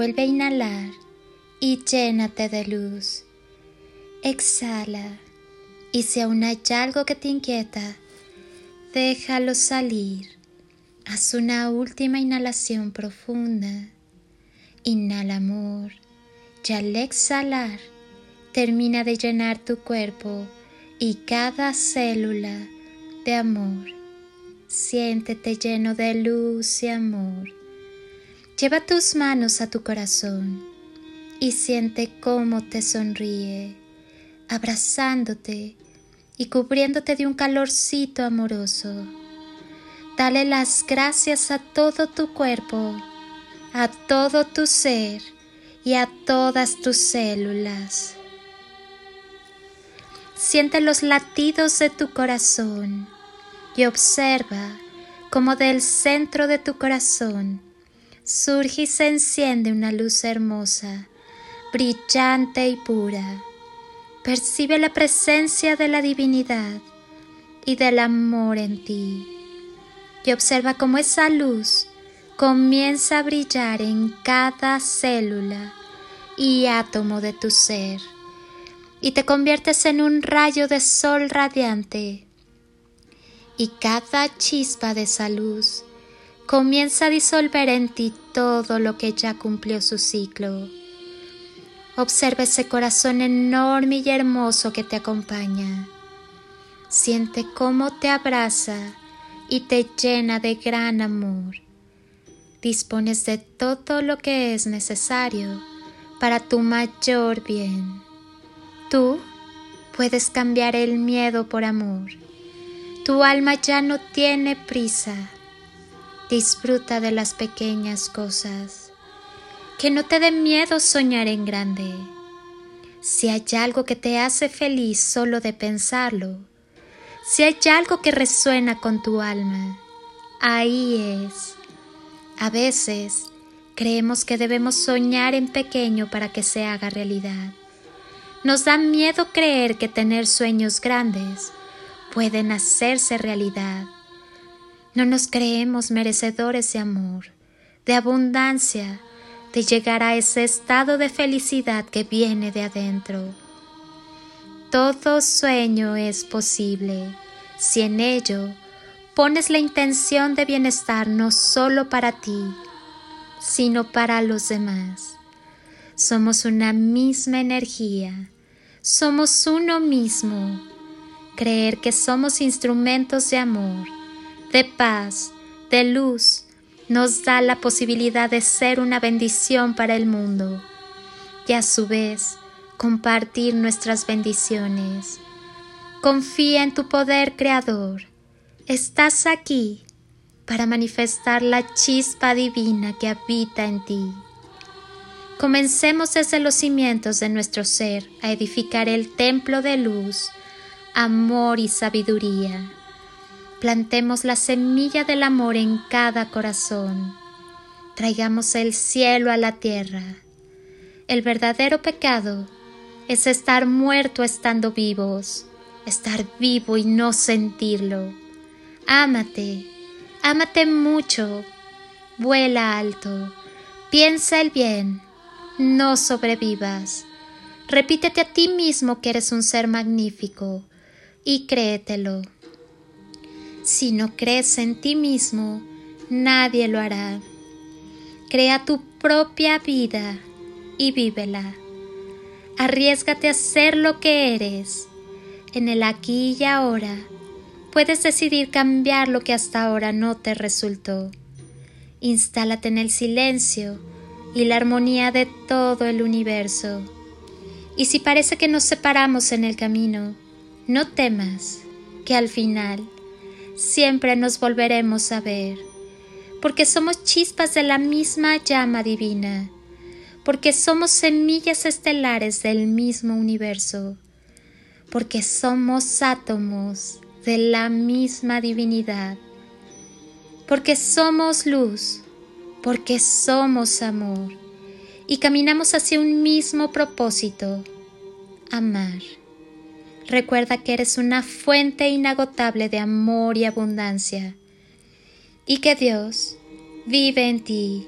Vuelve a inhalar y llénate de luz. Exhala y si aún hay algo que te inquieta, déjalo salir. Haz una última inhalación profunda. Inhala amor y al exhalar termina de llenar tu cuerpo y cada célula de amor. Siéntete lleno de luz y amor. Lleva tus manos a tu corazón y siente cómo te sonríe, abrazándote y cubriéndote de un calorcito amoroso. Dale las gracias a todo tu cuerpo, a todo tu ser y a todas tus células. Siente los latidos de tu corazón y observa cómo del centro de tu corazón surge y se enciende una luz hermosa, brillante y pura. Percibe la presencia de la divinidad y del amor en ti. Y observa cómo esa luz comienza a brillar en cada célula y átomo de tu ser. Y te conviertes en un rayo de sol radiante. Y cada chispa de esa luz comienza a disolver en ti todo lo que ya cumplió su ciclo. Observa ese corazón enorme y hermoso que te acompaña. Siente cómo te abraza y te llena de gran amor. Dispones de todo lo que es necesario para tu mayor bien. Tú puedes cambiar el miedo por amor. Tu alma ya no tiene prisa Disfruta de las pequeñas cosas. Que no te dé miedo soñar en grande. Si hay algo que te hace feliz solo de pensarlo, si hay algo que resuena con tu alma, ahí es. A veces creemos que debemos soñar en pequeño para que se haga realidad. Nos da miedo creer que tener sueños grandes pueden hacerse realidad. No nos creemos merecedores de amor, de abundancia, de llegar a ese estado de felicidad que viene de adentro. Todo sueño es posible si en ello pones la intención de bienestar no solo para ti, sino para los demás. Somos una misma energía, somos uno mismo. Creer que somos instrumentos de amor de paz, de luz, nos da la posibilidad de ser una bendición para el mundo y a su vez compartir nuestras bendiciones. Confía en tu poder creador. Estás aquí para manifestar la chispa divina que habita en ti. Comencemos desde los cimientos de nuestro ser a edificar el templo de luz, amor y sabiduría Plantemos la semilla del amor en cada corazón. Traigamos el cielo a la tierra. El verdadero pecado es estar muerto estando vivos, estar vivo y no sentirlo. Ámate, ámate mucho, vuela alto, piensa el bien, no sobrevivas. Repítete a ti mismo que eres un ser magnífico y créetelo. Si no crees en ti mismo, nadie lo hará. Crea tu propia vida y vívela. Arriesgate a ser lo que eres. En el aquí y ahora puedes decidir cambiar lo que hasta ahora no te resultó. Instálate en el silencio y la armonía de todo el universo. Y si parece que nos separamos en el camino, no temas, que al final siempre nos volveremos a ver, porque somos chispas de la misma llama divina, porque somos semillas estelares del mismo universo, porque somos átomos de la misma divinidad, porque somos luz, porque somos amor y caminamos hacia un mismo propósito, amar. Recuerda que eres una fuente inagotable de amor y abundancia y que Dios vive en ti.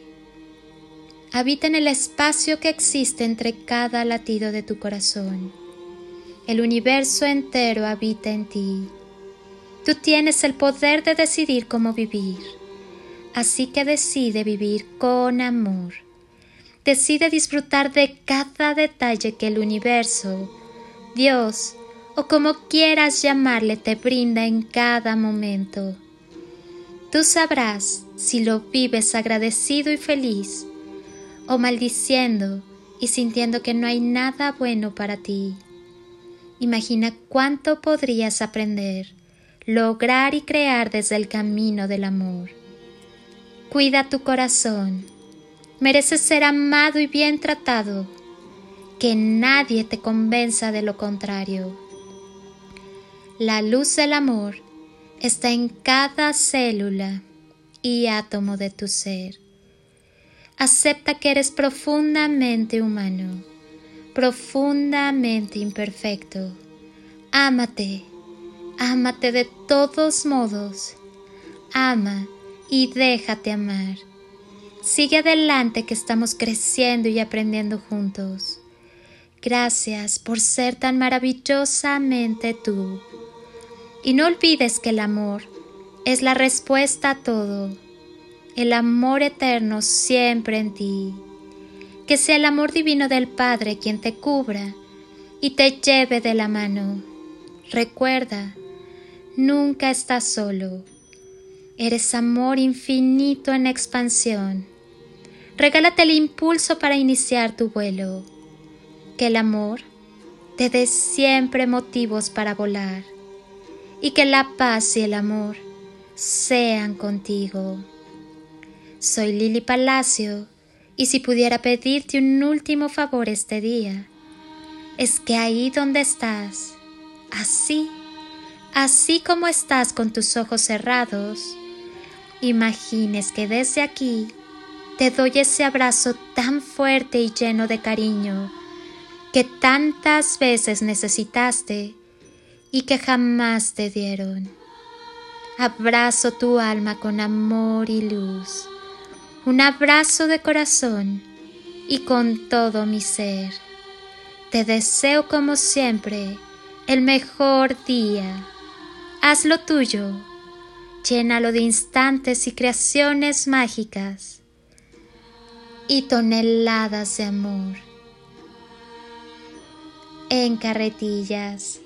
Habita en el espacio que existe entre cada latido de tu corazón. El universo entero habita en ti. Tú tienes el poder de decidir cómo vivir. Así que decide vivir con amor. Decide disfrutar de cada detalle que el universo, Dios o como quieras llamarle te brinda en cada momento. Tú sabrás si lo vives agradecido y feliz o maldiciendo y sintiendo que no hay nada bueno para ti. Imagina cuánto podrías aprender, lograr y crear desde el camino del amor. Cuida tu corazón. Mereces ser amado y bien tratado. Que nadie te convenza de lo contrario. La luz del amor está en cada célula y átomo de tu ser. Acepta que eres profundamente humano, profundamente imperfecto. Ámate, ámate de todos modos. Ama y déjate amar. Sigue adelante que estamos creciendo y aprendiendo juntos. Gracias por ser tan maravillosamente tú. Y no olvides que el amor es la respuesta a todo. El amor eterno siempre en ti. Que sea el amor divino del Padre quien te cubra y te lleve de la mano. Recuerda, nunca estás solo. Eres amor infinito en expansión. Regálate el impulso para iniciar tu vuelo. Que el amor te dé siempre motivos para volar y que la paz y el amor sean contigo. Soy Lili Palacio y si pudiera pedirte un último favor este día, es que ahí donde estás, así, así como estás con tus ojos cerrados, imagines que desde aquí te doy ese abrazo tan fuerte y lleno de cariño que tantas veces necesitaste y que jamás te dieron. Abrazo tu alma con amor y luz, un abrazo de corazón y con todo mi ser. Te deseo como siempre el mejor día. Hazlo tuyo llénalo de instantes y creaciones mágicas y toneladas de amor en carretillas.